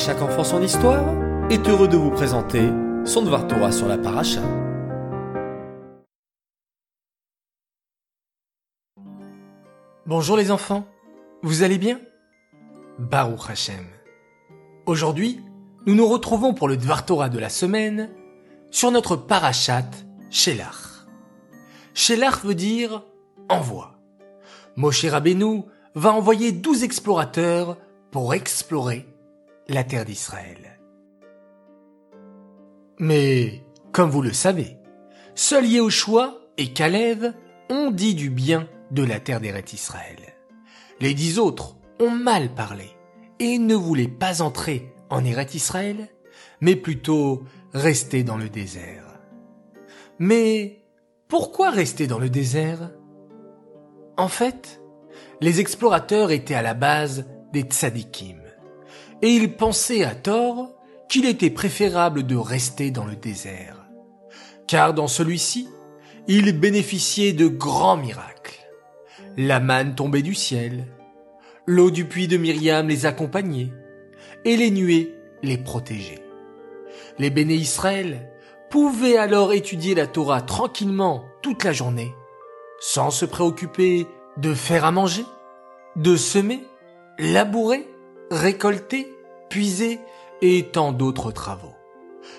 chaque enfant son histoire est heureux de vous présenter son Dvar Torah sur la paracha. Bonjour les enfants, vous allez bien? Baruch Hashem. Aujourd'hui, nous nous retrouvons pour le Dvar Torah de la semaine sur notre parachat Shelach. Shelach veut dire envoi. Moshe Rabbeinu va envoyer douze explorateurs pour explorer la terre d'Israël. Mais, comme vous le savez, seuls Yehoshua et Caleb ont dit du bien de la terre d'Eret Israël. Les dix autres ont mal parlé et ne voulaient pas entrer en Eret Israël, mais plutôt rester dans le désert. Mais pourquoi rester dans le désert? En fait, les explorateurs étaient à la base des tzadikim, et ils pensaient à tort qu'il était préférable de rester dans le désert, car dans celui-ci, ils bénéficiaient de grands miracles. La manne tombait du ciel, l'eau du puits de Myriam les accompagnait, et les nuées les protégeaient. Les béné Israël pouvaient alors étudier la Torah tranquillement toute la journée, sans se préoccuper de faire à manger, de semer, labourer, récolter, puiser et tant d'autres travaux.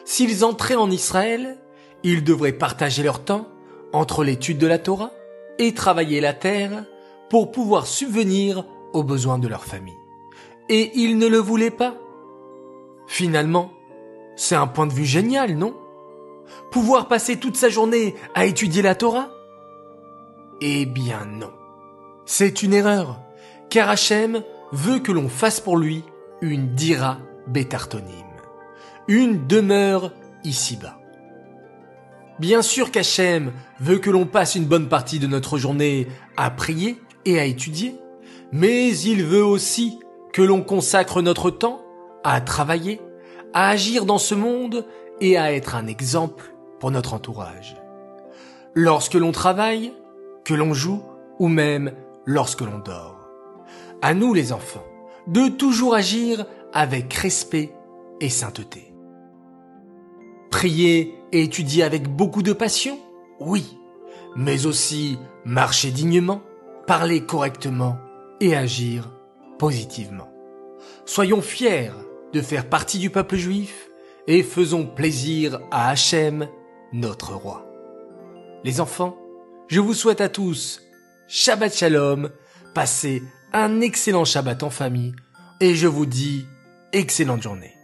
S'ils entraient en Israël, ils devraient partager leur temps entre l'étude de la Torah et travailler la terre pour pouvoir subvenir aux besoins de leur famille. Et ils ne le voulaient pas. Finalement, c'est un point de vue génial, non? Pouvoir passer toute sa journée à étudier la Torah? Eh bien non. C'est une erreur, car Hachem veut que l'on fasse pour lui une dira bétartonym, une demeure ici-bas. Bien sûr qu'Hachem veut que l'on passe une bonne partie de notre journée à prier et à étudier, mais il veut aussi que l'on consacre notre temps à travailler, à agir dans ce monde et à être un exemple pour notre entourage. Lorsque l'on travaille, que l'on joue ou même lorsque l'on dort. À nous les enfants de toujours agir avec respect et sainteté. Prier et étudier avec beaucoup de passion Oui, mais aussi marcher dignement, parler correctement et agir positivement. Soyons fiers de faire partie du peuple juif et faisons plaisir à Hachem, notre roi. Les enfants, je vous souhaite à tous Shabbat Shalom, passez un excellent Shabbat en famille et je vous dis excellente journée.